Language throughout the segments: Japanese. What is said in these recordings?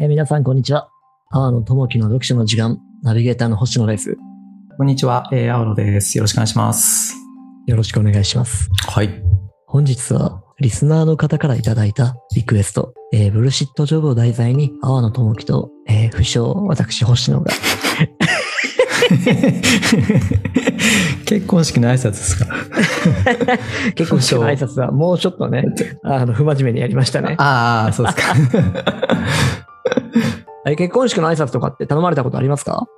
えー皆さん、こんにちは。阿野智樹の読書の時間、ナビゲーターの星野です。こんにちは、えー、青野です。よろしくお願いします。よろしくお願いします。はい。本日は、リスナーの方からいただいたリクエスト、えーブルシットジョブを題材に、阿野智樹と、えー不詳、私、星野が、結婚式の挨拶ですか？結婚式の挨拶はもうちょっとね、あの、不真面目にやりましたね。ああ、そうですか。え結婚式の挨拶とかって頼まれたことありますか？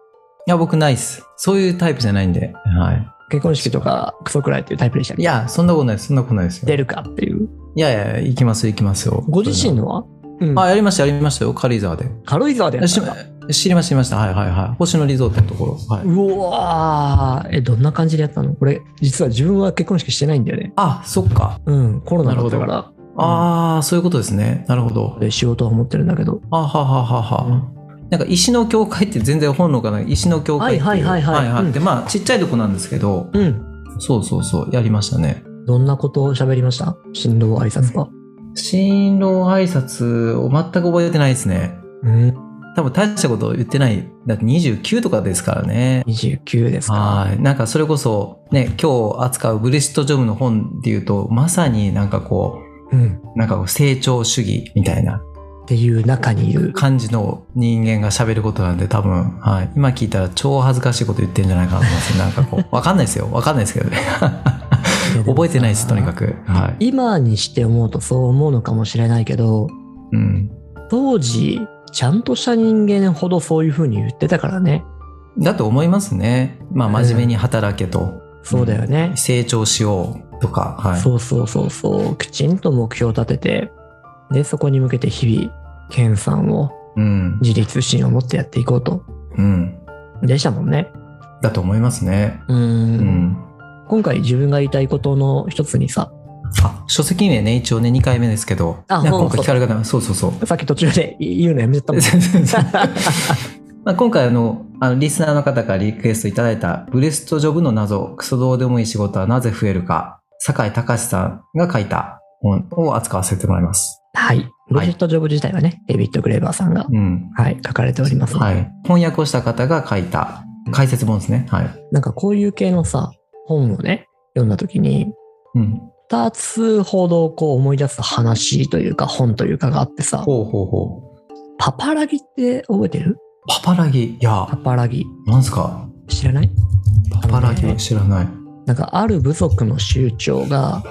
いや、僕ないっす。そういうタイプじゃないんで。は結婚式とかクソくらいっていうタイプでしたい。ね。いや、そんなことないです。そんなことないですよ。出るかっていう？いやいや、行きますよ、行きますよ。ご自身のは？うん。あ、やりました、やりましたよ。軽井沢で。軽井沢で知りました、知りました。はいはいはい。星野リゾートのところ。はい。うわーえ、どんな感じでやったの？これ、実は自分は結婚式してないんだよね。あ、そっか。うん、コロナだったから。ああ、そういうことですね。なるほど。で、仕事は持ってるんだけど。あはははは。なんか石の教会って全然本能がな？い石の教会っていうはいはいはいはいうんでまあちっちゃいとこなんですけどうん。そうそうそうやりましたねどんなことを喋りました？新郎挨拶は。新郎挨拶を全く覚えてないですねうん。多分大したこと言ってないだって29とかですからね29ですか。はいなんかそれこそね今日扱うブレシットジョブの本でいうとまさになんかこうん。うなんかこう成長主義みたいな。っていう中にいる。感じの人間が喋ることなんで多分、はい、今聞いたら超恥ずかしいこと言ってるんじゃないかなと思います なんかこうわかんないですよ。わかんないですけどね。覚えてないですとにかく。はい、今にして思うとそう思うのかもしれないけど、うん、当時、ちゃんとした人間ほどそういう風に言ってたからね。だと思いますね。まあ真面目に働けと、そうだよね。成長しようとか、はい、そうそうそうそう。きちんと目標を立てて、で、そこに向けて日々、研鑽を、うん自立心を持ってやっていこうと。うん、でしたもんね。だと思いますねうーん。うん今回自分が言いたいことの一つにさ、あ書籍名ね一応ね2回目ですけどあ今回聞かれ方そうそうそうさっき途中で 言うのやめちゃったもん。まあ今回あのあのリスナーの方からリクエストいただいたブレストジョブの謎クソどうでもいい仕事はなぜ増えるか酒井隆さんが書いた本を扱わせてもらいます。はい。ブリジット・ジョブ自体はね、デイビッド・グレーバーさんが、うん。はい、書かれております。はい。翻訳をした方が書いた解説本ですね。はい。なんかこういう系のさ、本をね、読んだ時に、うん。二つほどこう思い出す話というか本というかがあってさ、ほうほうほう。パパラギって覚えてる？パパラギ。いやパ、パラギ。なんすか？知らない？パパラギ知らない。なんかある部族の酋長が、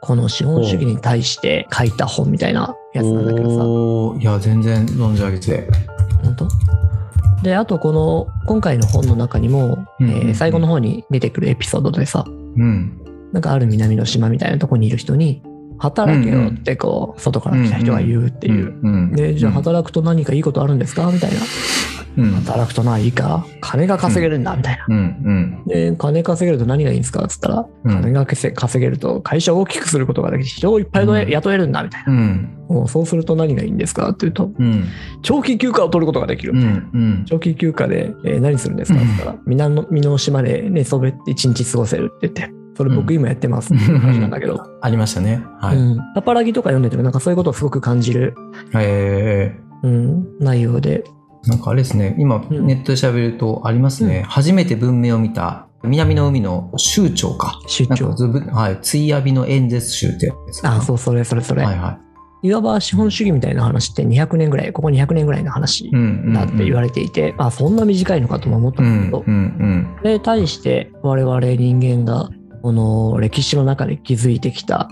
この資本主義に対して書いた本みたいなやつなんだけどさ、いや、全然存じ上げて。本当？で、あとこの、今回の本の中にも、うんうんうん。えー最後の方に出てくるエピソードでさ、うん。なんかある南の島みたいなとこにいる人に、働けよってこう、外から来た人が言うっていう。うん。で、じゃあ働くと何かいいことあるんですか？みたいな。うん。働くとないいか？金が稼げるんだみたいな。で、金稼げると何がいいんですか？っつったら、うん金が稼稼げると会社を大きくすることができて人をいっぱいうん雇えるんだみたいな。そうすると何がいいんですか？って言うと、うん。長期休暇を取ることができる。長期休暇で、えー何するんですか？って言ったら、南の島で寝そべって一日過ごせるって言って、それ僕今やってますっていう話なんだけど、ありましたね。はい。うん、パパラギとか読んでてもなんかそういうことをすごく感じる、えうん、内容で、ー、なんかあれですね、今ん。ネットで調べるとありますね、うん。初めて文明を見た南の海の州長か。出張なんか。ずぶはい、ツイアビの演説集ってやつあ、そう、それそれそれ。はいはい。わば資本主義みたいな話って200年ぐらい、ここ200年ぐらいの話い。うんうん、うん。だって言われていて、あ、そんな短いのかとも思ったうんんだけど、うんうんで、対して我々人間が、この歴史の中で築いてきた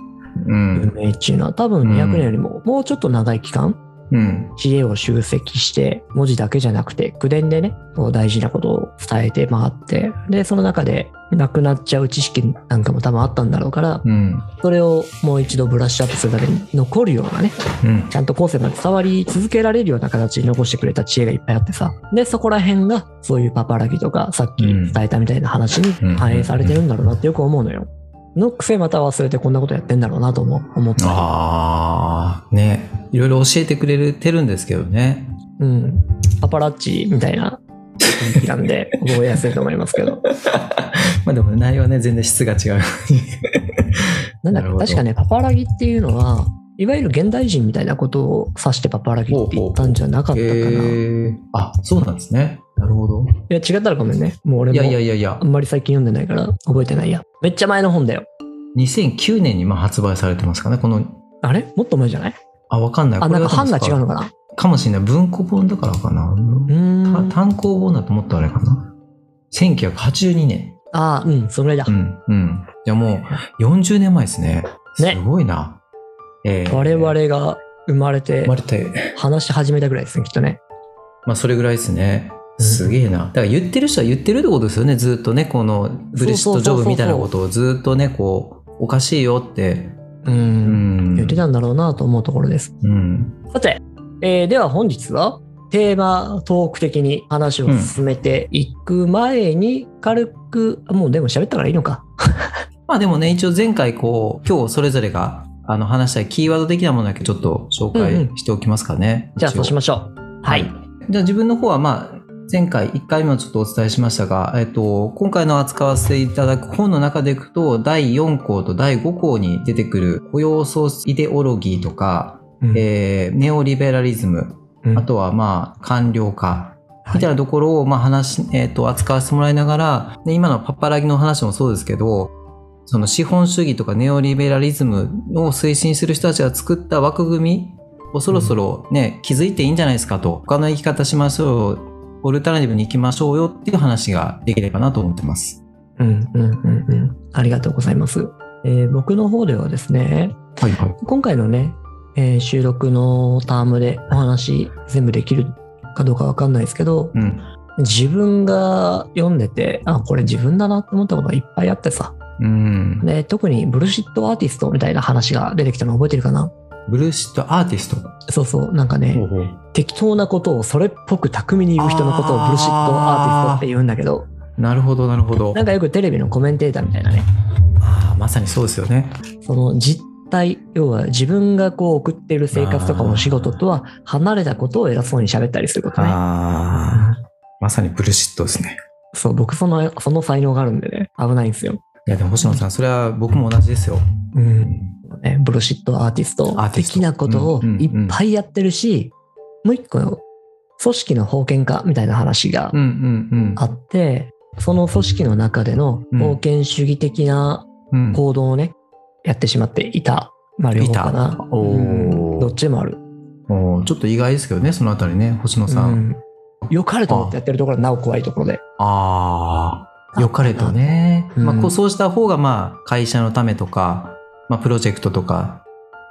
うん。文明っていうのは多分200年よりももうちょっと長い期間、うん知恵を集積して、文字だけじゃなくて、口伝でね、こう大事なことを伝えて回って、で、その中でなくなっちゃう知識なんかも多分あったんだろうから、うんそれをもう一度ブラッシュアップするために残るようなね、うんちゃんと後世まで伝わり続けられるような形に残してくれた知恵がいっぱいあってさ。で、そこら辺が、そういうパパラギとか、さっき伝えたみたいな話に反映されてるんだろうなってよく思うのよ。のくせまた忘れてこんなことやってんだろうなとも思ったり。ああねいろいろ教えてくれてるんですけどねうん。パパラッチみたいな雰囲気なんで、覚えやすいと思いますけど。まあでも内容はね全然質が違う なんだっけ、確かね、パパラギっていうのは、いわゆる現代人みたいなことを指してパパラギって言ったんじゃなかったかな。いへーあ、そうなんですね。なるほど。や、違ったらごめんね。もう俺いやいやもいやいやあ、んまり最近読んでないから覚えてないや。めっちゃ前の本だよ。2009年にまあ発売されてますかね。この、あれ？もっと前じゃない？あ、わかんない。あ、なんか版が違うのかかな？かもしれない。文庫本だからかな。うーん。た単行本だともっとあれかな。1982年。ああ、うん、それだう。ん、うん。じゃあもう40年前ですね。すねごいな。えー我々が生まれて生まれて、話し始めたぐらいですね、きっとね。まあそれぐらいですね。うんすげえな。だから言ってる人は言ってるってことですよね。ずっとね、このブレシットジョブみたいなことをずっとね、こう、おかしいよって。う。うんん。言ってたんだろうなと思うところです。うん。さて、えーでは本日はテーマトーク的に話を進めていく前に軽く、あもうでも喋ったからいいのか。まあでもね、一応前回こう、今日それぞれがあの話したいキーワード的なものだけちょっと紹うんうん介しておきますかね。じゃあそうしまましょう。はい。じゃあ自分の方はまあ、前回1回目もちょっとお伝えしましたが、えっと、今回の扱わせていただく本の中でいくと、第4項と第5項に出てくる雇用創出イデオロギーとか、うん。えーネオリベラリズム、うん。あとはまあ、官僚化、はい。みたいなところをまあ話し、えっと扱わせてもらいながら、で今のパパラギの話もそうですけど、その資本主義とかネオリベラリズムを推進する人たちが作った枠組みをそろそろね、気づいていいんじゃないですかと、他の生き方しましょう、オルタナティブに行きましょうよっていう話ができればなと思ってます。うんうんうんうん。ありがとうございます。えー僕の方ではですね、はいはい。今回のね、えー収録のタームでお話全部できるかどうかわかんないですけど、うん。自分が読んでて、あ、これ自分だなって思ったことがいっぱいあってさ。うん。で、特にブルシットアーティストみたいな話が出てきたの覚えてるかな？ブルーシットアーティスト。そうそう、なんかね、適当なことをそれっぽく巧みに言う人のことをブルシットアーティストって言うんだけど、なるほど、なるほどな。んかよくテレビのコメンテーターみたいなね、ああ、まさにそうですよね。その実態、要は自分がこう送っている生活とかお仕事とは離れたことを偉そうに喋ったりすることね。ああ、まさにブルシットですね。そう、僕その、その才能があるんでね、危ないんですよ。いや、でも星野さん、それは僕も同じですよ。うん。ね、ブルシットアーティスト。的なことをいっぱいやってるし、もう一個、組織の封建化みたいな話があって、その組織の中でのうん。封建主義的な行動をね、やってしまっていた。まあ両方かな。どっちもある。ちょっと意外ですけどね、そのあたりね、星野さん。うん。良かれと思ってやってるところはなお怖いところで。ああ、良かれとね。うん。まあ、こうそうした方が、まあ、会社のためとか、まあ、プロジェクトとか、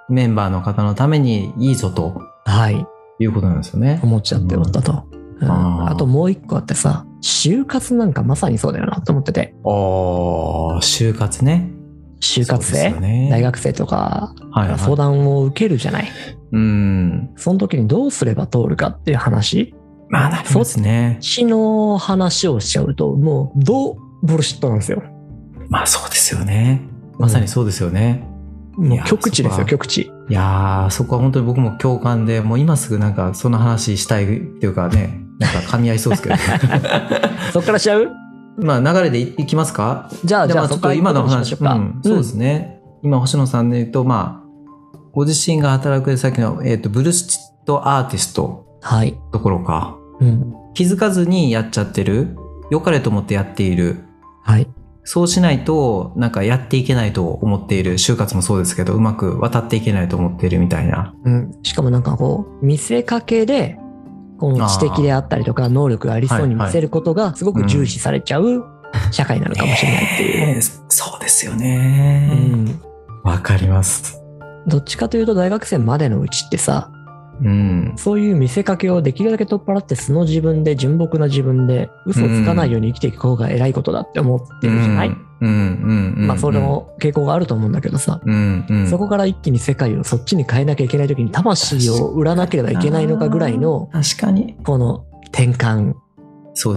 メンバーの方のためにいいぞとはい。いうことなんですよね。思っちゃっておったと。うんあーあともう一個あってさ、就活なんかまさにそうだよなと思ってて。おー就活ね。就活生、よね大学生とかはい、はい。相談を受けるじゃない？うん。その時にどうすれば通るかっていう話？まあ、なりますね。血の話をしちゃうと、もう、どうブルシットなんですよ。まあ、そうですよね。まさにそうですよね。もう極地ですよ、極地。いやー、そこは本当に僕も共感で、もう今すぐなんかその話したいっていうかね、なんか噛み合いそうですけど。そっからしちゃう？まあ流れでいいきますか？じゃあ、じゃあ、ちょっと今の話、うんそうですね。今星野さんで言うと、まあ、ご自身が働くさっきの、えっ、と、ブルシットアーティストはい。ところか。うん。気づかずにやっちゃってる。良かれと思ってやっている。はい。そうしないと、なんかやっていけないと思っている。就活もそうですけど、うまく渡っていけないと思っているみたいな。うん。しかもなんかこう、見せかけで、この知的であったりとか、能力がありそうに見せることがすごく重視されちゃう社会なのかもしれないっていう。えーそうですようね。ん。わ、かります。どっちかというと大学生までのうちってさ、うん。そういう見せかけをできるだけ取っ払って素の自分で純朴な自分で嘘をつかないように生きていく方が偉いことだって思ってるじゃない、うん。うん。うん。まあそれの傾向があると思うんだけどさ、うん。うん。そこから一気に世界をそっちに変えなきゃいけない時に魂を売らなければいけないのかぐらいの確かに。この転換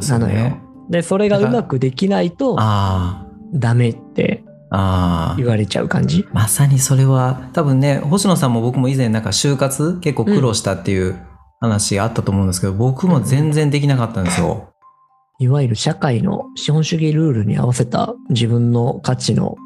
なのよ。ね。でそれがうまくできないとあダメってあ。言。われちゃう感じ？まさにそれは、多分ね、星野さんも僕も以前なんか就活結構苦労したっていう話あったと思うんですけど、僕も全然できなかったんですよ。いわゆる社会の資本主義ルールに合わせた自分の価値の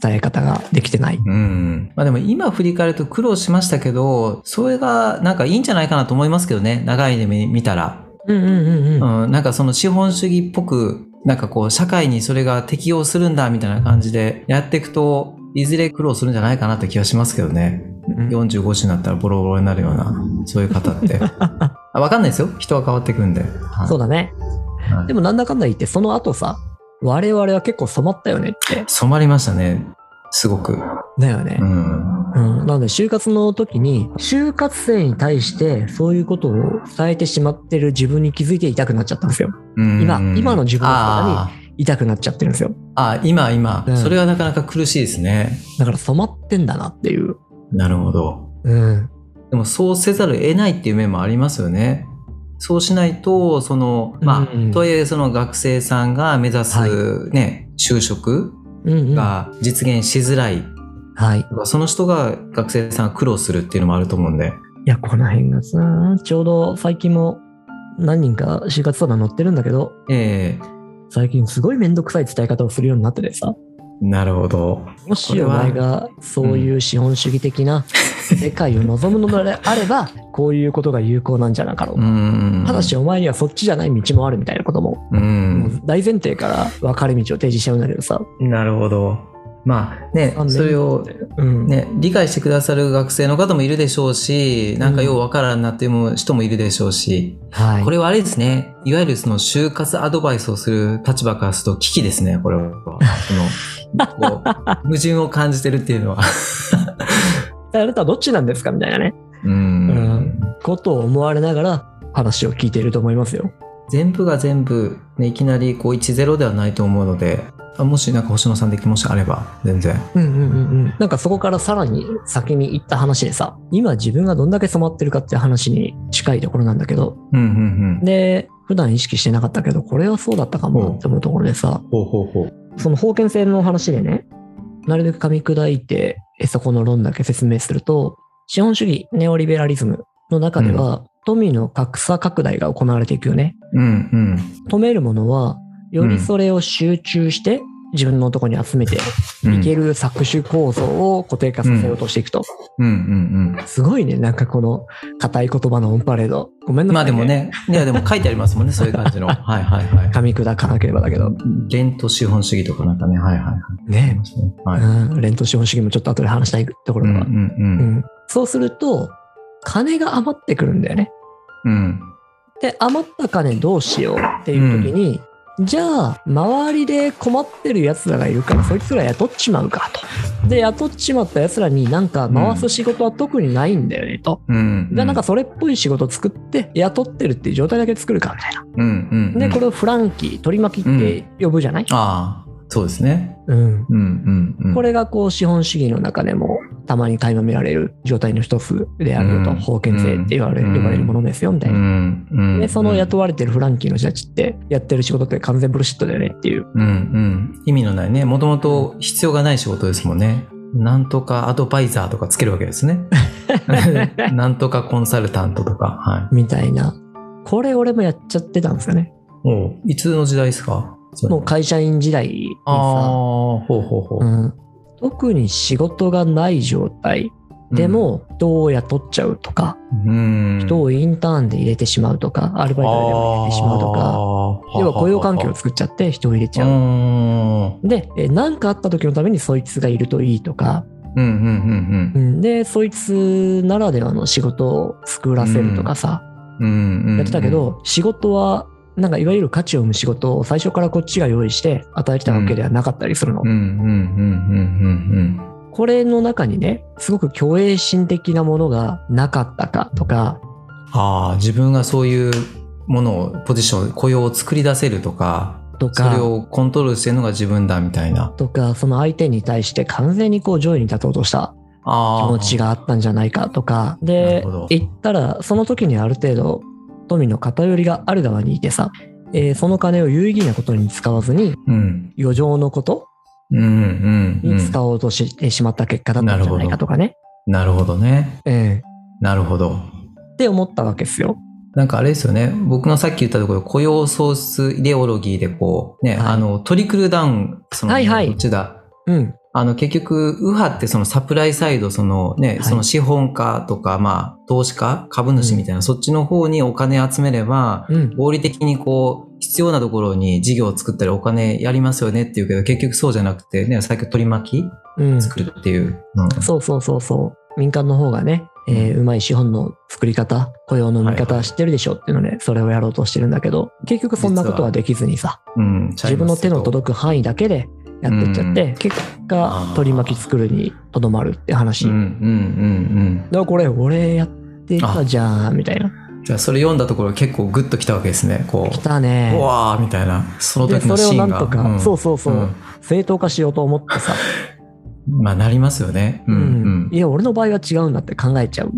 伝え方ができてない。うん。まあでも今振り返ると苦労しましたけど、それがなんかいいんじゃないかなと思いますけどね。長い目見たら。うんうんうんうん。うん。なんかその資本主義っぽく、なんかこう社会にそれが適応するんだみたいな感じでやっていくと、いずれ苦労するんじゃないかなって気がしますけどね。うん45歳になったらボロボロになるような、そういう方って。あわかんないですよ。人は変わっていくんで。はいそうだね。はいでもなんだかんだ言って、その後さ、我々は結構染まったよねって。染まりましたね。すごく。だよねう。ん。うん。なので、就活の時に、就活生に対してそういうことを伝えてしまってる自分に気づいて痛くなっちゃったんですよ。うん今今の自分のあ痛くなっちゃってるんですよ。ーあー、今、今、うんそれはなかなか苦しいですね。だから染まってんだなっていう。なるほど。うん。でもそうせざるを得ないっていう面もありますよね。そうしないと、その、まあ、うんとはいえその学生さんが目指はすね、就職うんうん。はが実現しづらい。い。その人が学生さんが苦労するっていうのもあると思うんで。いや、この辺がさ、ちょうど最近も何人か就活相談乗ってるんだけど、ええ最近すごいめんどくさい伝え方をするようになっててさ、なるほど。もしお前がそういう資本主義的な世界を望むのであれば、こういうことが有効なんじゃなかろううか。ん。ただしお前にはそっちじゃない道もあるみたいなことも、う。もうん大前提から分かれ道を提示しちゃうんだけどさ。なるほど。まあねあ、それをうん。ね、理解してくださる学生の方もいるでしょうし、なんかようわからんなっていう人もいるでしょうし、はい。これはあれですね、いわゆるその就活アドバイスをする立場からすると危機ですね、これは。その、こう、矛盾を感じてるっていうのは。あなたはどっちなんですかみたいなね、うん。ことを思われながら話を聞いていると思いますよ。全部が全部、ね、いきなりこう1-0ではないと思うので、あもしなんか星野さんでもしあれば、全然。うんうんうんうん。なんかそこからさらに先に行った話でさ、今自分がどんだけ染まってるかっていう話に近いところなんだけど、うんうんうん。で、普段意識してなかったけど、これはそうだったかもって思うところでさ、ほうほうほう。その封建制の話でね、なるべく噛み砕いて、えそこの論だけ説明すると、資本主義、ネオリベラリズムの中では、富の格差拡大が行われていくよね。うんうん。止めるものは、よりそれを集中して、自分のところに集めてうんいける搾取構造を固定化させようとしていくと。うんうんすごいね、なんかこの硬い言葉のオンパレード。ごめんうん。なさい、まあでも。ね、いやでも書いてありますもんね、そういう感じの。はいはいはい。噛み砕かなければだけど。レント資本主義とかなんかね、はいはいはい。ね。はい。うん、レント資本主義もちょっと後で話したいところが、うんうんうんそうすると、金が余ってくるんだよね。うん。うん。で、余った金どうしようっていう時に、じゃあ、周りで困ってる奴らがいるから、そいつら雇っちまうかと。で、雇っちまった奴らになんか回す仕事は特にないんだよねと。うん。じゃあなんかそれっぽい仕事作って雇ってるっていう状態だけ作るかみたいな。うんうんうん。で、これをフランキー、取り巻きって呼ぶじゃない、ああ、そうですね。うん、うんうんうん。これがこう資本主義の中でもたまに垣間見られる状態の一つであるよと、うん封建制って言われうん呼ばれるものですよみたいな。で、その雇われてるフランキーの人たちってやってる仕事って完全ブルシットだよねっていう。うんうん。意味のないね。もともと必要がない仕事ですもんね。なんとかアドバイザーとかつけるわけですね。なんとかコンサルタントとか。はい。みたいな。これ俺もやっちゃってたんですよね。おういつの時代ですか？もう会社員時代にああ、さ、ほうほうほう。うん、特に仕事がない状態でも人を雇っちゃうとか、うん、人をインターンで入れてしまうとか、アルバイトでも入れてしまうとか、要は雇用環境を作っちゃって人を入れちゃう。うん。で、え何かあった時のためにそいつがいるといいとか、で、そいつならではの仕事を作らせるとかさ。やってたけど、仕事は、なんかいわゆる価値を生む仕事を最初からこっちが用意して与えてたわけではなかったりするの。これの中にね、すごく虚栄心的なものがなかったかとか、ああ、自分がそういうものを、ポジション、雇用を作り出せるとか、とかそれ、をコントロールしてるのが自分だみたいな。とか、その相手に対して完全にこう上位に立とうとした。気持ちがあったん。じゃないかとか、で、言ったら、その時にある程度、富の偏りがある側にいてさ、えーその金を有意義なことに使わずに、うん。余剰のこと。に使おうとしてしまった結果だったんじゃないかとかね。なるほどね。ええなるほど。って思ったわけですよ。なんかあれですよね。僕のさっき言ったところ、雇用創出イデオロギーでこう、ね、はいあの、トリクルダウン、その、はいはいどっちだ。うん。あの、結局、右派ってそのサプライサイド、そのね、はいその資本家とか、まあ、投資家、株主みたいな、そっちの方にお金集めれば、うん。合理的にこう、必要なところに事業を作ったりお金やりますよねっていうけど、結局そうじゃなくて、ね、さっき取り巻うんき。作るっていう。うんそうそうそうそう。民間の方がね、えーうまい資本の作り方、雇用の見方知ってるでしょっていうので、それをやろうとしてるんだけど、結局そんなことはできずにさ、うん、自分の手の届く範囲だけでやってっちゃって、結果あー、取り巻き作るにとどまるって話。うん、うん、うん、だからこれ、俺やってたじゃん、みたいな。うん。じゃあ、それ読んだところ結構グッときたわけですね。こ来う。たねう。わーみたいな。そので、時のそれをシーンが。なんとか、んそうそうそう、ん正当化しようと思ってさ、まあ、なりますよね。うん、うん。いや、俺の場合は違うんだって考えちゃう。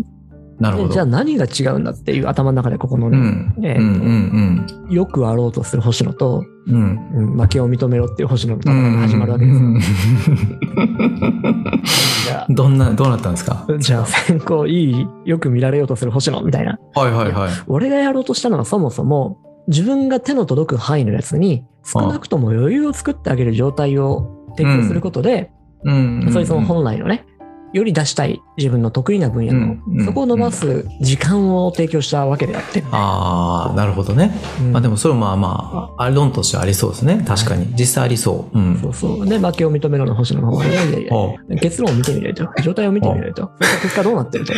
なるほど。でじゃあ何が違うんだっていう頭の中でここのね、うん。うん、えーうん、よくあろうとする星野と、うん。うん。うん負けを認めろっていう星野の戦いが始まるわけですよ。じゃどんな、どうなったんですか？あ、じゃあ先行いい、よく見られようとする星野みたいな。はいはいはい。俺がやろうとしたのはそもそも、自分が手の届く範囲のやつに少なくとも余裕を作ってあげる状態を提供することで、うん。それその本来のね、より出したい自分の得意な分野の、うんうんそこを伸ばす時間を提供したわけであって。ああ、なるほどね。うんまあでもそれもまあまあ、あ論としてはありそうですね。確かに。実際ありそう。うん。そうそう。で、負けを認めろの星野の方が、いやいやいやお結論を見てみないと、状態を見てみないと、結果どうなってると。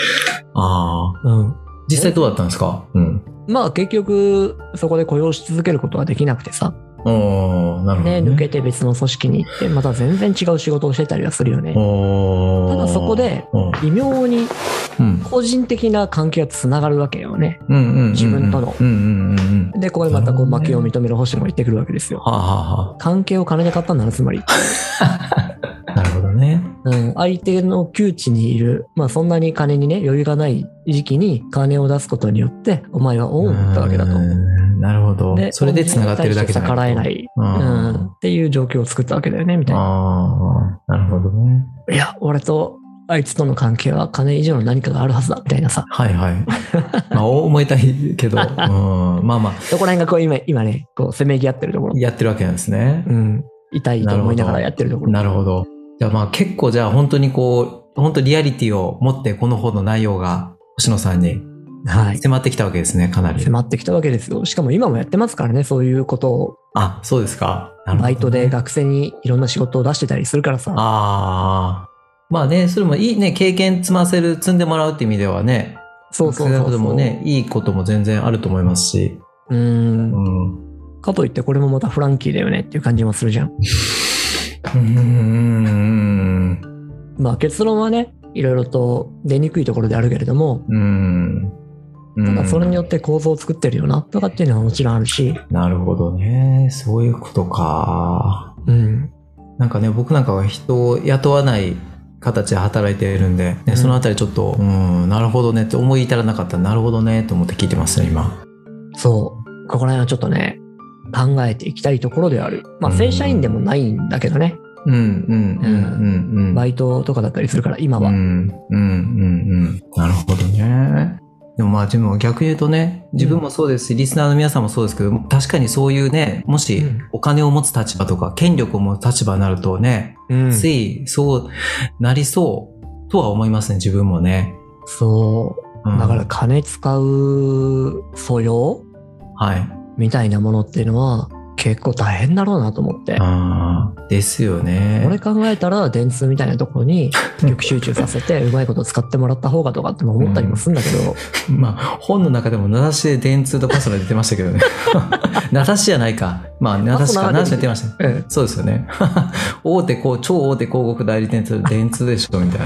ああ。うん。実際どうだったんですか？うん。まあ結局、そこで雇用し続けることはできなくてさ、ね、ね。抜けて別の組織に行って、また全然違う仕事をしてたりはするよね。ただそこで、微妙にうん。個人的な関係がつながるわけよね。自分との。で、ここでまたこう負けを認める星野が言ってくるわけですよ。関係を金で買ったんだな、つまり。あ、なるほどね。うん、相手の窮地にいる、まあそんなに金にね、余裕がない時期に金を出すことによって、お前は恩を売ったわけだとう。んなるほど。で、それで繋がってるだけじゃ逆らえな。ないい、ううんん、っていう状況を作ったわけだよね、みたいな。ああ、なるほどね。いや、俺とあいつとの関係は金以上の何かがあるはずだ、みたいなさ。はいはい。まあ、思えたいけど、うん、まあまあ、そこら辺がこう今、今ね、こう、せめぎ合ってるところ。やってるわけなんですね。うん。痛いと思いながらやってるところ。なるほど。じゃあまあ結構じゃあ本当にこう、本当リアリティを持ってこの本の内容が星野さんにはい。迫ってきたわけですね、かなり。迫ってきたわけですよ。しかも今もやってますからね、そういうことを。あ、そうですか。ねバイトで学生にいろんな仕事を出してたりするからさ。ああ。まあね、それもいいね、経験積ませる、積んでもらうって意味ではね、そうそうそうそう。もね、いいことも全然あると思いますし。う。うんん。かといってこれもまたフランキーだよねっていう感じもするじゃん。うーん。まあ結論はね、いろいろと出にくいところであるけれども、うん。ただそれによっって構造を作ってるよなとかっていうのはもちろんあるし、て。なるほどね。そういうことか。うん。なんかね、僕なんかは人を雇わない形で働いているんで、ねうんそのあたりちょっと、うん、なるほどねって思い至らなかったらなるほどねと思って聞いてますね、今。そう。ここら辺はちょっとね、考えていきたいところではある。まあ正社員でもないんだけどね。うん、うん、うん、うん、うん。バイトとかだったりするから、今は。うん、うん、うん、うん。なるほどね。でもまあ、でも逆に言うとね、自分もそうですし、リスナーの皆さんもそうですけど、確かにそういうね、もしうんお金を持つ立場とか、権力を持つ立場になるとね、うん。ついそうなりそうとは思いますね、自分もね。そう。うんだから金使う素養はい。みたいなものっていうのは結構大変だろうなと思って。ああ、ですよね。これ考えたら電通みたいなところに 極集中させてうまいこと使ってもらった方がとかっても思ったりもするんだけど、まあ、本の中でも名指しで電通とパソナ出てましたけどね。名指しじゃないか。まあ、名指しか。名指し出てましたね。えそうですよね。大手こう、超大手広告代理店って電通でしょ、みたいな。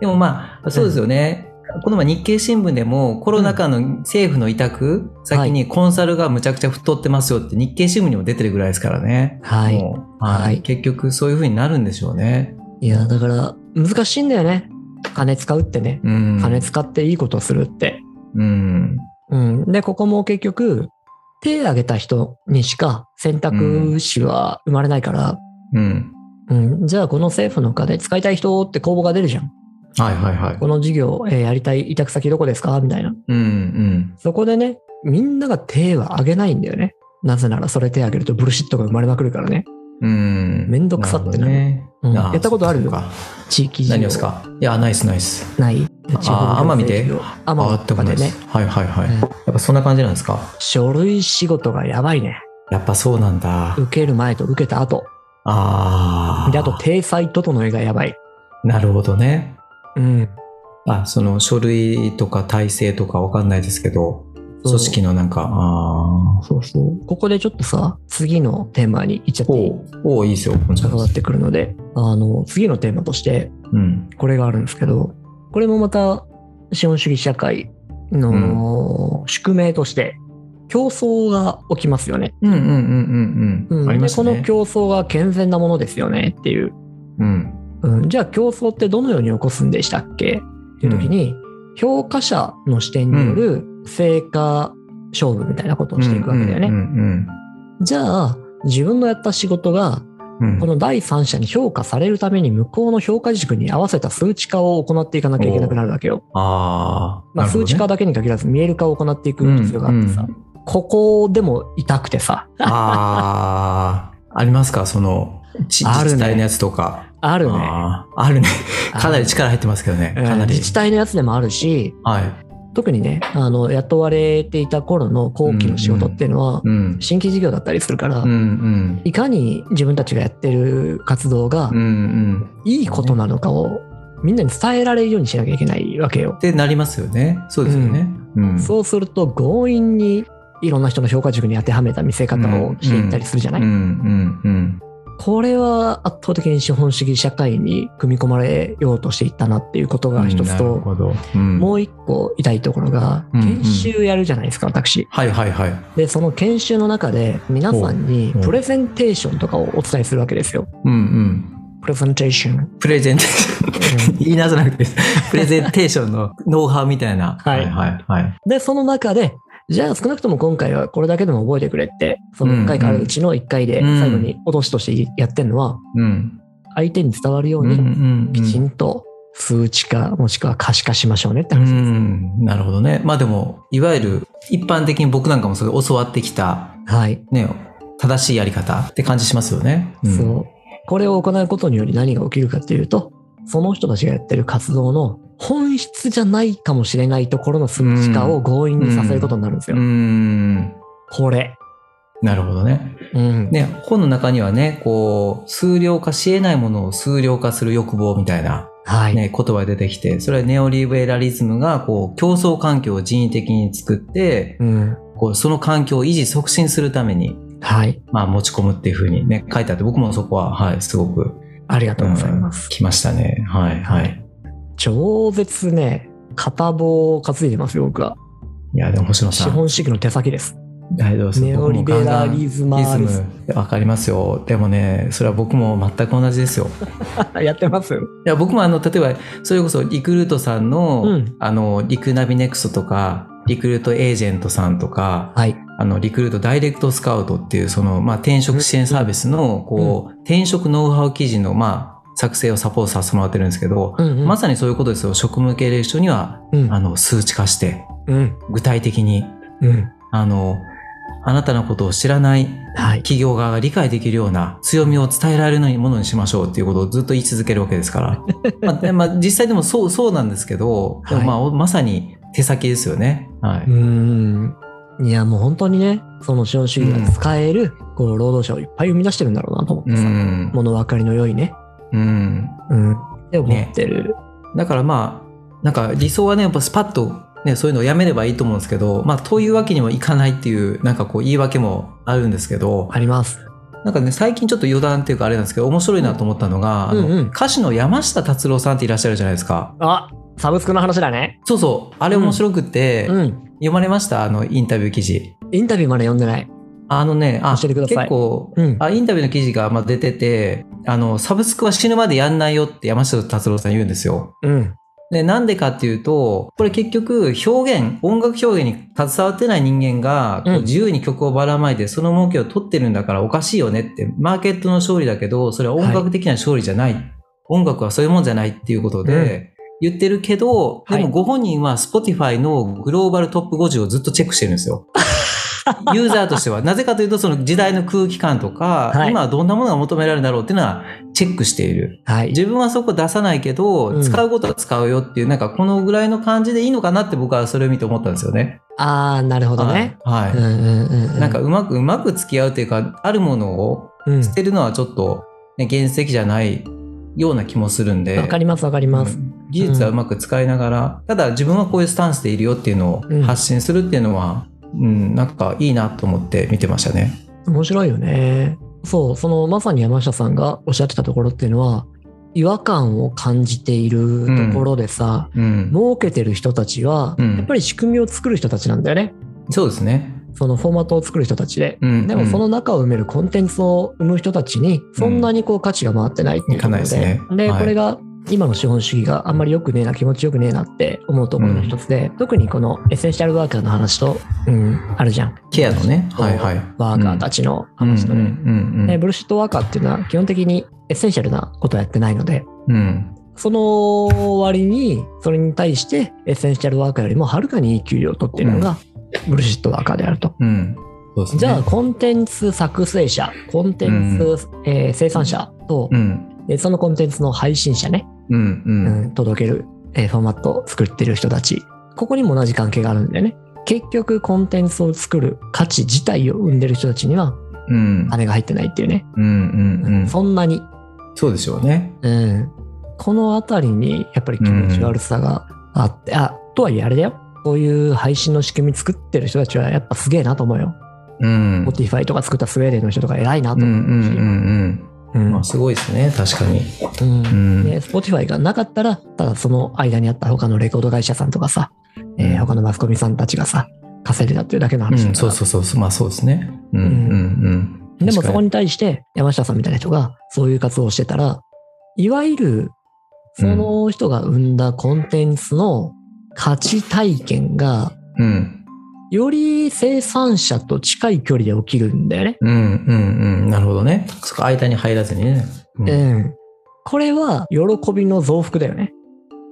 でもまあ、そうですよね。この前日経新聞でもコロナ禍の政府の委託先にコンサルがむちゃくちゃ太ってますよって日経新聞にも出てるぐらいですからね。はい。はいはい結局そういう風になるんでしょうね。いや、だから難しいんだよね。金使うってね。うん。金使っていいことするって。うん。うん。で、ここも結局、手挙げた人にしか選択肢は生まれないから、うん。うん、じゃあこの政府の金使いたい人って公募が出るじゃん。はいはいはい。この事業、えーやりたい委託先どこですか？みたいな。うんうん。そこでね、みんなが手は挙げないんだよね。なぜならそれ手挙げるとブルシットが生まれまくるからね。うん。めんどくさってなるね。うんやったことあるそっか地域事業何ですか？いや、ナイスナイス。ない地方奄美でアマとかでね。はいはいはい。うんやっぱそんな感じなんですか？書類仕事がやばいね。やっぱそうなんだ。受ける前と受けた後。ああ。で、あと、体裁整えがやばい。なるほどね。うん。あ、その書類とか体制とかわかんないですけど、組織のなんか、ああ。そうそう。ここでちょっとさ、次のテーマに行っちゃっていいおうおういいですよ。関わってくるので、あの、次のテーマとして、うん。これがあるんですけど、これもまた、資本主義社会の宿命として、競争が起きますよね。うんうんうんうんうん。ありましたね。でこの競争が健全なものですよねっていう。うん。うん、じゃあ競争ってどのように起こすんでしたっけ？っていう時に、評価者の視点による成果勝負みたいなことをしていくわけだよね。じゃあ、自分のやった仕事が、この第三者に評価されるために向こうの評価軸に合わせた数値化を行っていかなきゃいけなくなるわけよ。ああ。まあ、数値化だだけに限らず見える化を行っていく必要があってさ、うんうんここでも痛くてさ、ああ。ありますか？その、自治体のやつとか。あるね。あるね。かなり力入ってますけどね。うんかなり。自治体のやつでもあるし、はい。特にね、あの、雇われていた頃の後期の仕事っていうのは、うん。新規事業だったりするから、うんうん。いかに自分たちがやってる活動がうんうん。いいことなのかをみんなに伝えられるようにしなきゃいけないわけよ。ってなりますよね。そうですよね。うん。そうすると強引にいろんな人の評価軸に当てはめた見せ方をしていったりするじゃない、うんうんうん。これは圧倒的に資本主義社会に組み込まれようとしていったなっていうことが一つと。うんもう一個痛いところが、うんうん研修やるじゃないですか、私。はいはいはい。で、その研修の中で皆さんにプレゼンテーションとかをお伝えするわけですよ。うんうん。プレゼンテーション。プレゼンテーション。言いなさなくて プレゼンテーションのノウハウみたいな。はいはいはい。で、その中で、じゃあ少なくとも今回はこれだけでも覚えてくれって、その1回からうちの1回でうん最後に脅しとしてやってるのは、うん。相手に伝わるようにんきちんと数値化もしくは可視化しましょうねってう話です。ん。なるほどね。まあでも、いわゆる一般的に僕なんかもそれ教わってきた、はい。ね、正しいやり方って感じしますよね。んそう。これを行うことにより何が起きるかっていうと、その人たちがやってる活動の本質じゃないかもしれないところの数値化を強引にさせることになるんですよ。うん。これ。なるほどね。うん。ね、本の中にはね、こう、数量化し得ないものを数量化する欲望みたいな、はい。ね、言葉が出てきて、それはネオリベラリズムが、こう、競争環境を人為的に作って、うん。こう、その環境を維持促進するために、はい。まあ、持ち込むっていうふうにね、書いてあって、僕もそこは、はい、すごく、ありがとうございます。来ましたね。はい、はい。超絶ね、片棒を担いでますよ、僕は。いや、でも星野さ資ん、本主義の手先です。はい、どうぞネオリベラリズマズム、わかりますよ。でもね、それは僕も全く同じですよ。やってますいや僕もあの例えばそれこそリクルートさんの,、うんあのリクナビネクストとかリクルートエージェントさんとかはい。あのリクルートダイレクトスカウトっていうその、まあ、転職支援サービスのこう、転職ノウハウ記事の、まあ、作成をサポートさせてもらってるんですけど、うんうん。まさにそういうことですよ職務経営人にはうん。あの数値化してうん。具体的にうん。あのあなたのことを知らないはい。企業側が理解できるような強みを伝えられるものにしましょうっていうことをずっと言い続けるわけですから。まあでまあ、実際でもそう、そうなんですけど、でもまあ、まさに手先ですよね。はうい。ん。いや、もう本当にね、その資本主義が使える、この労働者をいっぱい生み出してるんだろうなと思ってうさ、ん。物分かりの良いね、うん。うん。って思ってる。だからまあ、なんか理想はね、やっぱスパッとね、そういうのをやめればいいと思うんですけど、まあ、というわけにもいかないっていう、なんかこう言い訳もあるんですけど、あります。なんかね、最近ちょっと余談っていうかあれなんですけど、面白いなと思ったのが、あのうんうん歌手の山下達郎さんっていらっしゃるじゃないですか。あ、サブスクの話だね。そうそう、あれ面白くって、うん。読まれました？あの、インタビュー記事。インタビューまで読んでない。あのね、あ、教えてください結構、うん。あ、インタビューの記事がまあ出てて、あの、サブスクは死ぬまでやんないよって山下達郎さん言うんですよ。うん。で、なんでかっていうと、これ結局表現、音楽表現に携わってない人間が、自由に曲をばらまいてその儲けを取ってるんだからおかしいよねって、マーケットの勝利だけど、それは音楽的な勝利じゃない。音楽はそういうもんじゃないっていうことで、言ってるけど、はいでもご本人は Spotify のグローバルトップ50をずっとチェックしてるんですよ。ユーザーとしては。なぜかというと、その時代の空気感とか、はい今はどんなものが求められるんだろうっていうのはチェックしている。はい。自分はそこ出さないけど、うん使うことは使うよっていう、なんかこのぐらいの感じでいいのかなって僕はそれを見て思ったんですよね。ああ、なるほどね。はい。うんうんうんうん。なんかうまく、うまく付き合うというか、あるものをうん、捨てるのはちょっと、ね、原石じゃないような気もするんで。わかりますわかります。うん技術はうまく使いながら、ただ自分はこういうスタンスでいるよっていうのうんを発信するっていうのは、うん、なんかいいなと思って見てましたね。面白いよね。そう、そのまさに山下さんがおっしゃってたところっていうのは、違和感を感じているところでさ、うん。儲けてる人たちは、うんやっぱり仕組みを作る人たちなんだよね。そうですね。そのフォーマットを作る人たちで。うん。でもその中を埋めるコンテンツを生む人たちに、そんなにこう価値が回ってないっていうところで。いかないでこれが今の資本主義があんまり良くねえな、気持ちよくねえなって思うところの一つで、特にこのエッセンシャルワーカーの話と、うん、あるじゃん。ケアのね。はいはい。ワーカーたちの話とね。ブルシットワーカーっていうのは基本的にエッセンシャルなことをやってないので、うん。うん。その割に、それに対してエッセンシャルワーカーよりもはるかにいい給料を取っているのがブルシットワーカーであると。うん。ね。じゃあ、コンテンツ作成者、コンテンツ、えー生産者と、うん。でそのコンテンツの配信者ね、うんう。うんん届ける、えーフォーマットを作ってる人たち。ここにも同じ関係があるんだよね。結局、コンテンツを作る価値自体を生んでる人たちにはうん。金が入ってないっていうね。うんうんうん。そんなにそうでしょうね。うん。このあたりにやっぱり気持ち悪さがあって、あ、とはいえあれだよ。こういう配信の仕組み作ってる人たちはやっぱすげえなと思うよ。うん。Spotify とか作ったスウェーデンの人とか偉いなとうんうん思うし。うんうん。うんまあすごいですね。確かに。うんうん。で、Spotify がなかったら、ただその間にあった他のレコード会社さんとかさ、えーうん他のマスコミさんたちがさ、稼いでたっていうだけの話だうん、そうそうそう。まあそうですね。うんうんうん。でもそこに。に対して山下さんみたいな人がそういう活動をしてたら、いわゆるその人が生んだコンテンツの価値体験が、うん。より生産者と近い距離で起きるんだよね。うんうんうん。なるほどね。そこ間に入らずにね。ううん。これは喜びの増幅だよね。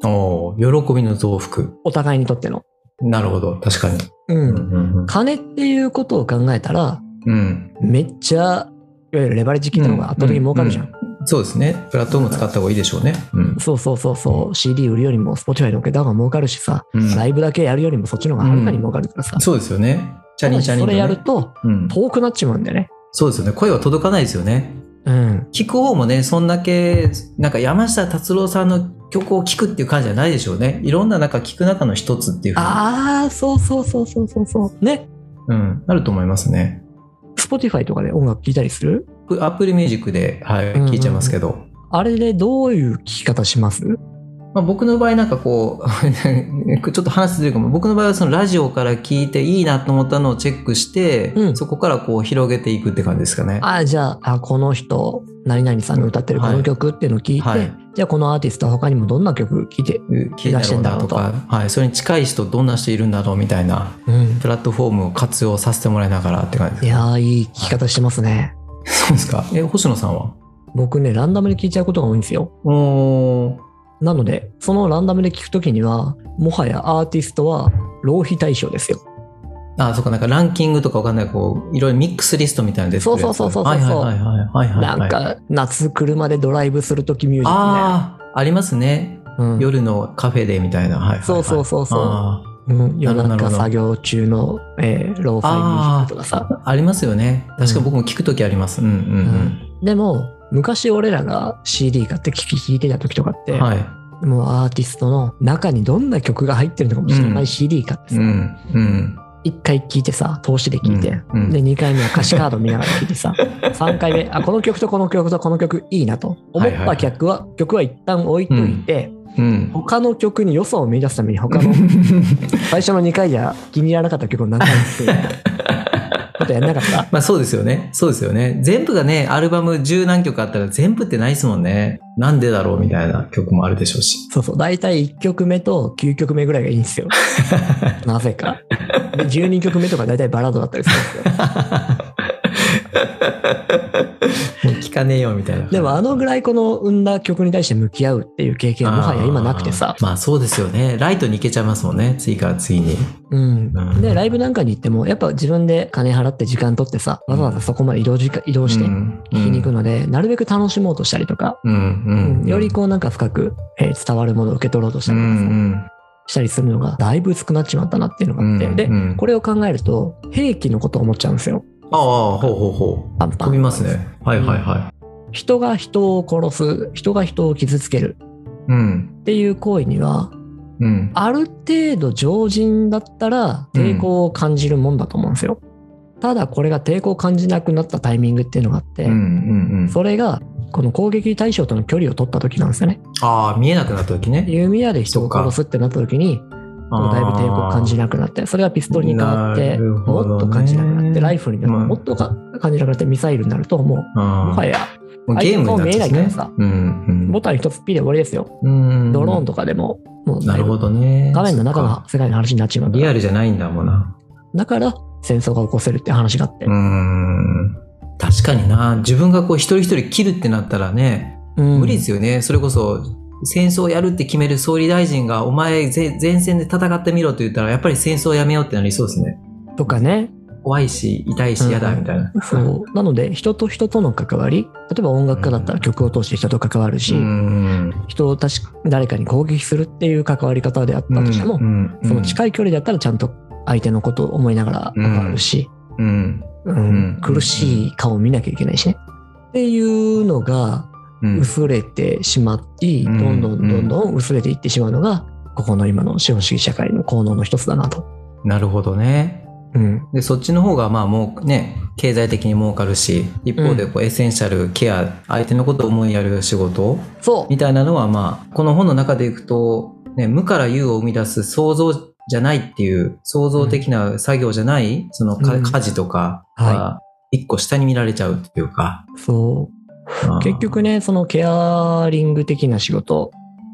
おー喜びの増幅。お互いにとっての。なるほど。確かに。う。うんんうん金っていうことを考えたら、うん。めっちゃ、いわゆるレバレッジ効いたのが圧倒的に儲かるじゃん。うそうですね。プラットフォーム使った方がいいでしょうね。うん。そうそうそうそう。CD 売るよりも Spotify のっけた方が儲かるしさ、うんライブだけやるよりもそっちの方がはるかに儲かるからさ。そうですよね。チャリンチャリンと、ね。それやるとうん。遠くなっちまうんだよね。そうですよね。声は届かないですよね。うん。聞く方もね、そんだけ、なんか山下達郎さんの曲を聴くっていう感じじゃないでしょうね。いろんな中聞く中の一つっていうふうに、ああ、そうそうそうそうそうそう。ね。うん、なると思いますね。Spotify とかで音楽聴いたりする？アップルミュージックで、はい、うんうん聞いちゃいますけど。あれでどういう聴き方します？まあ、僕の場合なんかこう、ちょっと話するかも、僕の場合はそのラジオから聞いていいなと思ったのをチェックして、うんそこからこう広げていくって感じですかね。ああ、じゃあ、あこの人、何々さんの歌ってるこの曲っていうのを聞いて、はいじゃあこのアーティストは他にもどんな曲聴いて、聞いたろうなとか、はい、それに近い人どんな人いるんだろうみたいなうん。プラットフォームを活用させてもらいながらって感じですいやー、いい聴き方してますね。そうですか。え、星野さんは？僕ね、ランダムで聴いちゃうことが多いんですよ。おーなので、そのランダムで聴くときには、もはやアーティストは浪費対象ですよ。あ、そうか、なんかランキングとかわかんない、こう、いろいろミックスリストみたいなの出てくるやつそうそうそうそうはいはいはいはいはいはい。なんか、夏車でドライブするときミュージックみたいな。ああ、ありますね。うん夜のカフェでみたいな。はいはいはい。そうそうそうそうあうん、夜中作業中の、えーローファイミュージックとかさ。ーありますよね。確か僕も聞くときあります。うんうんでも、昔俺らが CD 買って聴いてた時とかって、うん。はい。もうアーティストの中にどんな曲が入ってるのかも知らない CD 買ってさ、うんうん。一回聴いてさ、投資で聴いて、うんうんで、二回目は歌詞カード見ながら聴いてさ、三回目、あ、この曲とこの曲とこの曲いいなと思っはいはいはいた曲は、曲は一旦置いといて、うん。他の曲に良さを見出すために他の 最初の2回じゃ気に入らなかった曲を何回も聴くみたいな ことやんなかった？まあそうですよね。そうですよね。全部がね、アルバム十何曲あったら全部ってないですもんね。なんでだろうみたいな曲もあるでしょうし。そうそう、大体1曲目と9曲目ぐらいがいいんですよ。なぜか。で、12曲目とか大体バラードだったりするんですよ。もう聞かねえよみたいな。でもあのぐらいこの生んだ曲に対して向き合うっていう経験はもはや今なくてさ。まあそうですよね。ライトに行けちゃいますもんね。次から次に。うん。で、ライブなんかに行っても、やっぱ自分で金払って時間取ってさ、わざわざそこまで移動時間、移動して聞聞きに行くので、なるべく楽しもうとしたりとか、うんうんうんよりこうなんか深く、えー伝わるものを受け取ろうとしたうんうりとかさんしたりするのがだいぶ薄くなっちまったなっていうのがあって、で、うんこれを考えると、兵器のことを思っちゃうんですよ。ああ、ほうほうほう。パンパン。飛びますね。はいはいは人が人を殺す、人が人を傷つけるい。うん。っていう行為には、うん。ある程度常人だったら抵抗を感じるもんだと思うんですよ。ただこれが抵抗を感じなくなったタイミングっていうのがあって、うんうんうん。それがこの攻撃対象との距離を取った時なんですよね。ああ、見えなくなった時ね。弓矢で人を殺すってなった時に、もうだいぶ抵抗を感じなくなって、それがピストルに変わって、もっと感じなくなって、ライフルになって、まあもっとか感じなくなって、ミサイルになると、もう、ももはや、ゲームになっちゃうからねさ。うんボタン一つピッで終わりですよ。うん。ドローンとかでも、もうないるほどね。画面の中の世界の話になっちまうリアルじゃないんだもんな。だから戦争が起こせるって話があって。うーん。確かにな。自分がこう一人一人切るってなったらね、うん無理ですよね。それこそ、戦争をやるって決める総理大臣が、お前ぜ前線で戦ってみろって言ったら、やっぱり戦争をやめようってなりそうですね。とかね。怖いし、痛いし、嫌だみたいな。そう。なので、人と人との関わり、例えば音楽家だったら曲を通して人と関わるし、うん。人を確か誰かに攻撃するっていう関わり方であったとしても、うんその近い距離だったらちゃんと相手のことを思いながら関わるし、うん。うんうん苦しい顔を見なきゃいけないしね。っていうのがうん。薄れてしまって、うんどんどんどんどん薄れていってしまうのが、ここの今の資本主義社会の効能の一つだなと。なるほどね。うん。で、そっちの方がまあもうね、経済的に儲かるし、一方でこうエッセンシャル、ケア、相手のことを思いやる仕事そう。みたいなのはまあ、この本の中でいくと、ね、無から有を生み出す創造じゃないっていう、創造的な作業じゃない、そのかうん家事とかはが、一個下に見られちゃうっていうか。そう。まあ結局ね、そのケアリング的な仕事、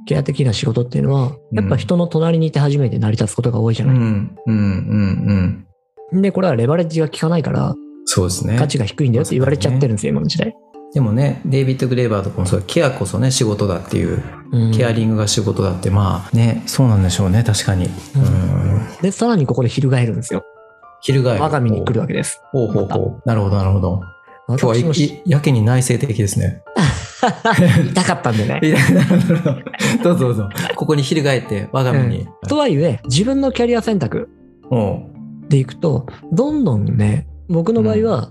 ケア的な仕事っていうのは、やっぱ人の隣にいて初めて成り立つことが多いじゃうん、うない。ん、うん、うん。で、これはレバレッジが効かないから、そうですね。価値が低いんだよって言われちゃってるんですよ、今の時代。でもね、デイビッド・グレーバーとかもそう、ケアこそね、仕事だっていう、うんケアリングが仕事だって、まあね、そうなんでしょうね、確かに。うん。で、さらにここで翻るんですよ。翻る。我が身に来るわけです。ほうほうほう。なるほど、なるほど。今日はやけに内省的ですね。言いたかったんでね。どうぞどうぞ。ここに翻って、我が身に。とはいえ、自分のキャリア選択でいくと、どんどんね、僕の場合は、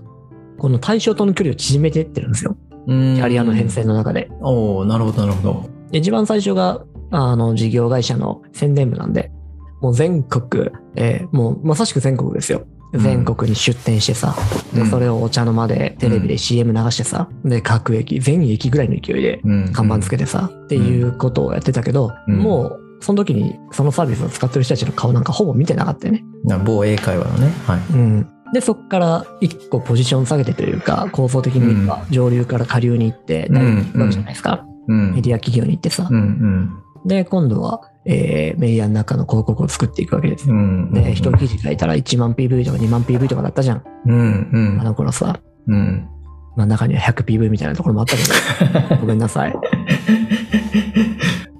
この対象との距離を縮めていってるんですよ。キャリアの変遷の中で。おおなるほど、なるほど。で一番最初が、あの、事業会社の宣伝部なんで、もう全国、えーもうまさしく全国ですよ。うん全国に出店してさ、うんでそれをお茶の間でテレビで CM 流してさ、で、各駅、全駅ぐらいの勢いでうん看板つけてさ、っていうことをやってたけど、うんもう、その時にそのサービスを使ってる人たちの顔なんかほぼ見てなかったよね。な某英会話のね。はい。うん。で、そこから一個ポジション下げてというか、構造的に言えば上流から下流に行って、うん大学に行くわけじゃないですか。うん。メディア企業に行ってさ。うんうん。で、今度は、えーメディアの中の広告を作っていくわけですよ。うん。で、一記事書いたら1万 PV とか2万 PV とかだったじゃん。うんうんあの頃さ。うん。まあ中には 100PV みたいなところもあったけど、ごめんなさい。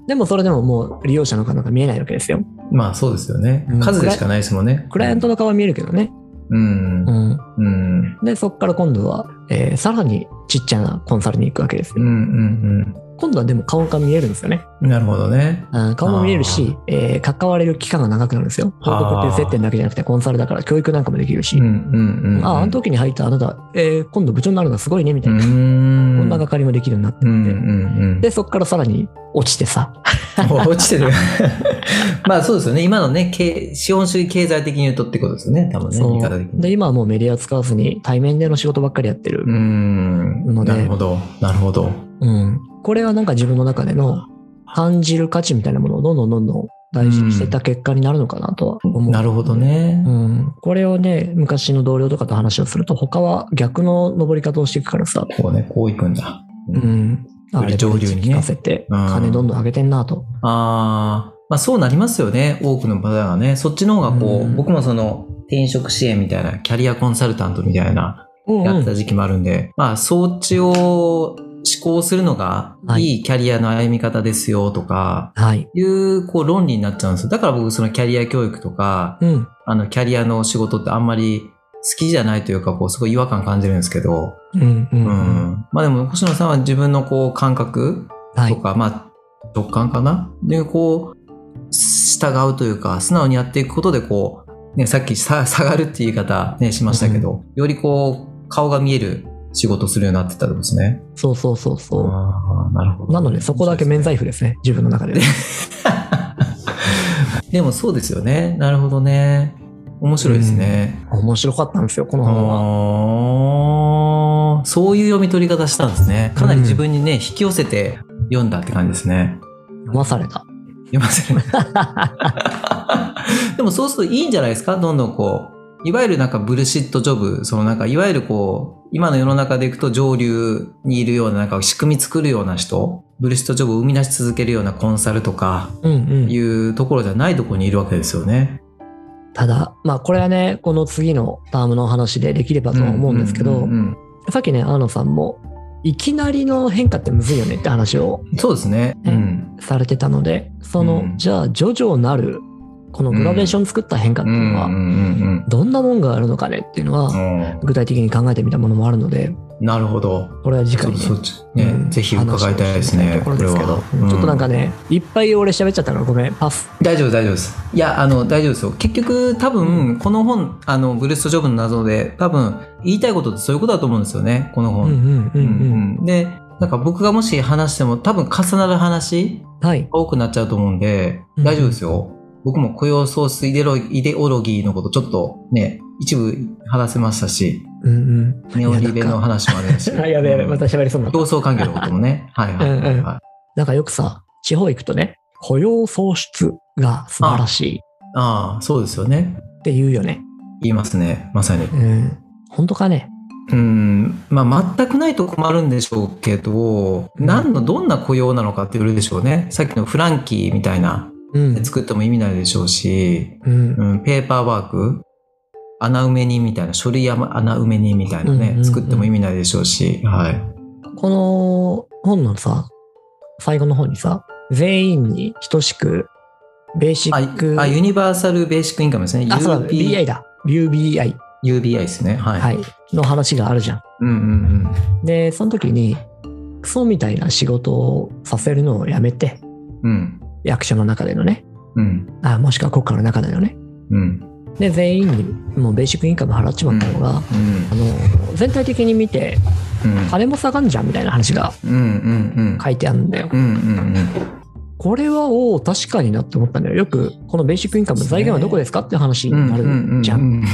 でもそれでももう利用者の方が見えないわけですよ。まあそうですよねうん。数でしかないですもんね。クライアントの顔は見えるけどね。うんう。ん。うん。で、そこから今度は、えーさらにちっちゃなコンサルに行くわけですよ。うんうん今度はでも顔が見えるんですよね。うん。なるほどね。うん顔も見えるし、えー関われる期間が長くなるんですよ。広告っていう接点だけじゃなくてコンサルだから教育なんかもできるし。うんうんうん。あ、あの時に入ったあなた、えー今度部長になるのがすごいね、みたういな。ん。こんな係りもできるようになってうんうって。んで、そこからさらに落ちてさ。うん。落ちてる。まあそうですよね。今のね、経資本主義経済的に言うとってことですよね。多分ね。で、今はもうメディア使わずに対面での仕事ばっかりやってるう。ん。のでなるほど。なるほど。うん。これはなんか自分の中での感じる価値みたいなものをどんどんどんどん大事にしてた結果になるのかなとは思う。なるほどねう。ん。これをね、昔の同僚とかと話をすると、他は逆の登り方をしていくからさ。こうね、こういくんだ。うん。あれ、上流にね聞かせて、うん金どんどん上げてんなと。ああ、まあそうなりますよね。多くのパターンがね。そっちの方がこう、うん僕もその転職支援みたいな、キャリアコンサルタントみたいなやってた時期もあるんで、まあ、そっちを思考するのがいいキャリアの歩み方ですよとか、はい。いう、こう、論理になっちゃうんですよ。だから僕、そのキャリア教育とか、うん。あの、キャリアの仕事ってあんまり好きじゃないというか、こう、すごい違和感感じるんですけど、うん。うん。う。ん。まあでも、星野さんは自分のこう、感覚はい。とか、まあ、直感かな？で、こう、従うというか、素直にやっていくことで、こう、ね、さっきさ下がるっていう言い方ね、しましたけど、よりこう、顔が見える仕事するようになってったってことですね。そうそうそうそう。なるほど。なので、そこだけ免罪符ですね。自分の中で。でもそうですよね。なるほどね。面白いですね。面白かったんですよ、この本は。そういう読み取り方したんですね。かなり自分にね、引き寄せて読んだって感じですね。読まされた。読ませる。でもそうするといいんじゃないですか？どんどんこう。いわゆるなんかブルシットジョブ、そのなんかいわゆるこう、今の世の中でいくと上流にいるようななんか仕組み作るような人、ブルシットジョブを生み出し続けるようなコンサルとかうんうん。いうところじゃないところにいるわけですよね。ただ、まあ、これはね、この次のタームの話でできればとは思うんですけど、うんうんさっきね、アーノさんも、いきなりの変化ってむずいよねって話をうんそうですね。うねん。されてたので、その、うんじゃあ、徐々なる、このグラデーション作った変化っていうのは、うんうんどんなもんがあるのかねっていうのは、うんうん具体的に考えてみたものもあるので、なるほど。これは次回にねね、うんぜひ伺いたいですね。ころですけど、これはちょっとなんかうんね、いっぱい俺喋っちゃったからごめん、パス。大丈夫大丈夫です。いや、あの、大丈夫ですよ。結局、多分、この本、あの、ブルーストジョブの謎で、多分、言いたいことってそういうことだと思うんですよね、この本。うんうんうんうん。うんうんで、なんか僕がもし話しても、多分重なる話はい。が多くなっちゃうと思うんで、うん大丈夫ですよ。僕も雇用ソースイデロイデオロギーのことちょっとね、一部話せましたし、うんうん。ネオリベの話もあるし。あ、やべえやべえ、また喋りそうにな競争関係のこともね。はいはいはい、はいうんうんなんかよくさ、地方行くとね、雇用創出が素晴らしいっああ、そうですよね。て言うよね。言いますね。まさに。うん。本当かね？うん。まあ、全くないと困るんでしょうけど、うん何の、どんな雇用なのかって言われるでしょうね。さっきのフランキーみたいな、うん。作っても意味ないでしょうし、うん。うん、ペーパーワーク穴埋め人みたいな、書類穴埋め人みたいなね、うんうんうん作っても意味ないでしょうし、はい。この本のさ、最後の方にさ、全員に等しく、ベーシック、あ、あユニバーサルベーシックインカムですね。あ、そうだ、BI だ。UBI。UBI ですね。はい。はい。の話があるじゃん。うんうんで、その時に、クソみたいな仕事をさせるのをやめて、うん。うん。役所の中でのね、うん。あもしくは国家の中でのね。うん。で、全員にもうベーシックインカム払っちまったのが、うん。あの、全体的に見て、うん。金も下がんじゃんみたいな話が。書いてあるんだよ。これは、おお、確かになって思ったんだよ。よく、このベーシックインカムの財源はどこですかって話うん。になるじゃん。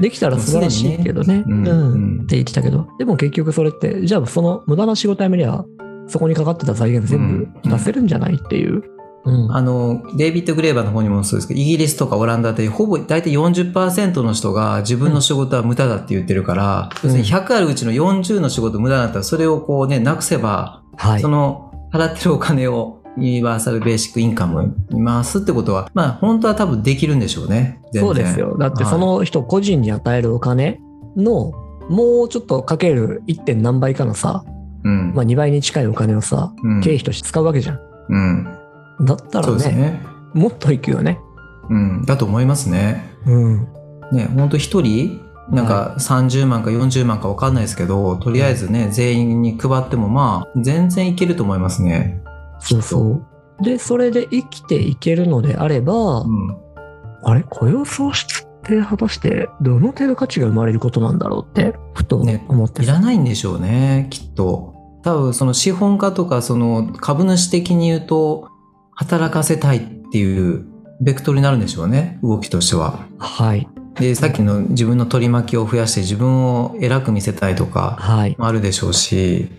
できたら素晴らしいけどね。うんうんって言ってたけど、でも結局それって、じゃあその無駄な仕事やめりゃ、そこにかかってた財源全部出せるんじゃないっていう。うん。あの、デイビッド・グレーバーの方にもそうですけど、イギリスとかオランダでほぼ大体40%の人が自分の仕事は無駄だって言ってるから、うん要するに100あるうちの40の仕事無駄だったら、それをこうね、なくせば、はいそ。の払ってるお金をユニバーサル・ベーシック・インカムに回すってことは、まあ本当は多分できるんでしょうね。そうですよ。だってその人個人に与えるお金の、もうちょっとかける 1. 点何倍かのさ、うん。まあ2倍に近いお金をさ、うん経費として使うわけじゃん。うん。だったらね、ね。もっといくよね。うん。だと思いますね。うん。ね、本当一人、なんか30万か40万か分かんないですけど、とりあえずね、全員に配ってもまあ、全然いけると思いますね。そうそう。で、それで生きていけるのであれば、うん。あれ？雇用創出って果たしてどの程度価値が生まれることなんだろうって、ふとね思ってさいらないんでしょうね、きっと。多分その資本家とかその株主的に言うと、働かせたいっていうベクトルになるんでしょうね、動きとしては。はい。で、さっきの自分の取り巻きを増やして自分を偉く見せたいとかはい。もあるでしょうし、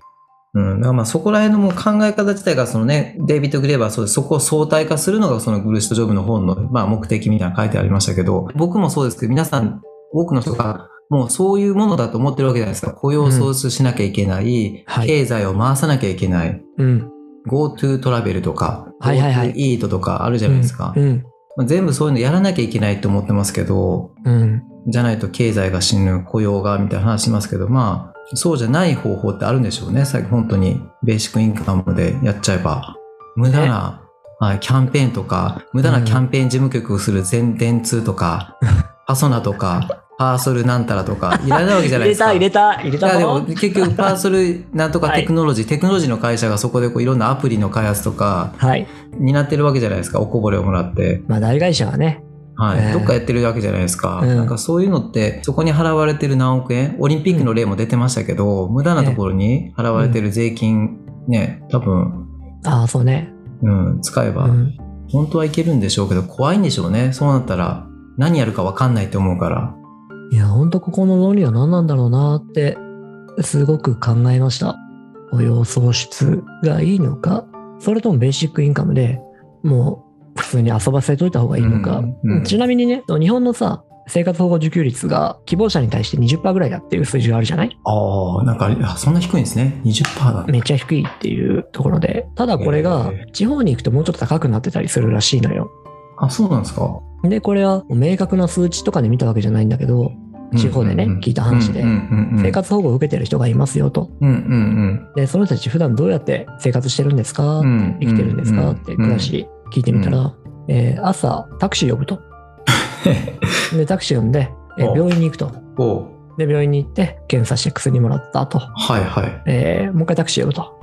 うん、だからまあそこら辺のもう考え方自体がそのね、デイビッド・グレーバーはそうです。そこを相対化するのがそのグルースト・ジョブの本の、まあ、目的みたいなの書いてありましたけど、僕もそうですけど、皆さん、多くの人がもうそういうものだと思ってるわけじゃないですか。雇用創出しなきゃいけない、はい経済を回さなきゃいけない、うん。GoTo トラベルとか、はいはいはい GoTo イートとかあるじゃないですか。うん。まあ全部そういうのやらなきゃいけないと思ってますけど、うん。じゃないと経済が死ぬ、雇用が、みたいな話しますけど、まあ、そうじゃない方法ってあるんでしょうね。最近本当にベーシックインカムでやっちゃえば。無駄な、はい、キャンペーンとか、無駄なキャンペーン事務局をする全電通とか、パソナとか、パーソルなんたらとか、いらないわけじゃないですか。入れた、入れた、入れたいやでも結局パーソルなんとかテクノロジー、テクノロジーの会社がそこでこういろんなアプリの開発とか、はい。になってるわけじゃないですか、おこぼれをもらって。まあ大会社はね、はい。ねどっかやってるわけじゃないですか。うんなんかそういうのって、そこに払われてる何億円、オリンピックの例も出てましたけど、無駄なところに払われてる税金、ね、多分、ああ、そうね。うん、使えば、うん。本当はいけるんでしょうけど、怖いんでしょうね。そうなったら、何やるか分かんないって思うから。いや、ほんとここの論理は何なんだろうなって、すごく考えました。雇用創出がいいのか、それともベーシックインカムでもう普通に遊ばせといた方がいいのか。うんうんちなみにね、日本のさ、生活保護受給率が希望者に対して20%ぐらいだっていう数字があるじゃない？ああ、なんか、あそんな低いんですね。20%なんだ。めっちゃ低いっていうところで。ただこれがへ地方に行くともうちょっと高くなってたりするらしいのよ。あ、そうなんですか。で、これは明確な数値とかで見たわけじゃないんだけど、地方でね聞いた話で生活保護を受けてる人がいますよと。で、その人たち普段どうやって生活してるんですか？生きてるんですか、って暮らし聞いてみたら、えー朝タクシー呼ぶと。で、タクシー呼んで、えーお病院に行くと。で、病院に行って検査して薬もらった後、はいはい。えーもう一回タクシー呼ぶと。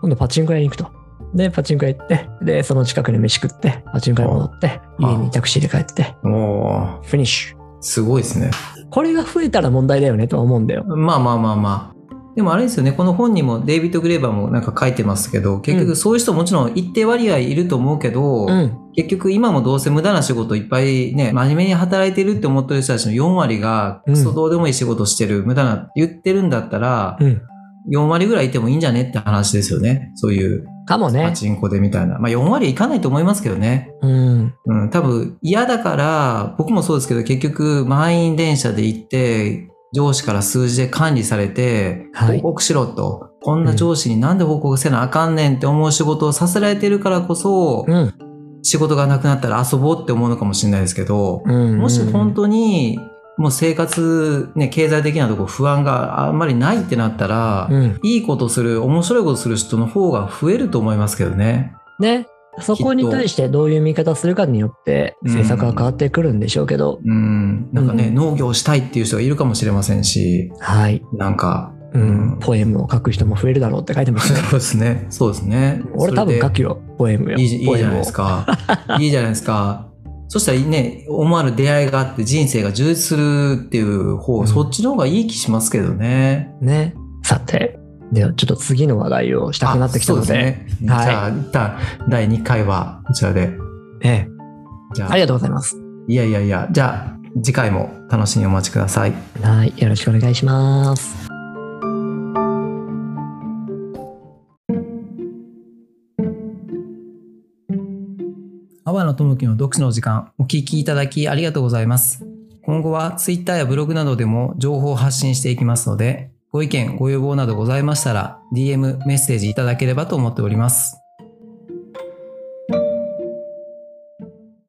今度パチンコ屋に行くと。で、パチンコ屋行って、で、その近くに飯食って、パチンコ屋に戻って、あ家にタクシーで帰って、おうフィニッシュ。すごいですね。これが増えたら問題だよねとは思うんだよ。まあまあまあまあ。でもあれですよね、この本にもデイビッド・グレーバーもなんか書いてますけど、結局そういう人もちろん一定割合いると思うけど、うん。結局今もどうせ無駄な仕事いっぱいね、真面目に働いてるって思ってる人たちの4割がうんクソどうでもいい仕事してる、無駄な言ってるんだったら、うん。4割ぐらいいてもいいんじゃねって話ですよね。そういうパかもね。チンコでみたいな。まあ4割いかないと思いますけどね。うん。うん、多分嫌だから、僕もそうですけど、結局満員電車で行って、上司から数字で管理されて、はい報告しろと。こんな上司になんで報告せなあかんねんって思う仕事をさせられてるからこそ、うん。仕事がなくなったら遊ぼうって思うのかもしれないですけど、うん。もし本当に、もう生活、ね、経済的なところ不安があんまりないってなったら、うん。いいことする、面白いことする人の方が増えると思いますけどね。ね。そこに対してどういう見方するかによってうん政策は変わってくるんでしょうけど、うん。なんかね、うん農業したいっていう人がいるかもしれませんし、はい。なんか、うんうんポエムを書く人も増えるだろうって書いてますね。そうですね。そうですね。俺多分書くくよ、ポエムよ。いいじいいじゃないですか。か。いいじゃないですか。そしたらね、思わぬ出会いがあって人生が充実するっていう方、うんそっちの方がいい気しますけどね。ね。さて、ではちょっと次の話題をしたくなってきたのあそうで、ですね。はいじゃあ、一旦第2回はこちらで。ええじゃあ、ありがとうございます。いやいやいや、じゃあ、次回も楽しみにお待ちください。はい。よろしくお願いします。阿波野智樹の読書の時間、お聞きいただきありがとうございます。今後は Twitter やブログなどでも情報を発信していきますので、ご意見、ご要望などございましたら、DM、メッセージいただければと思っております。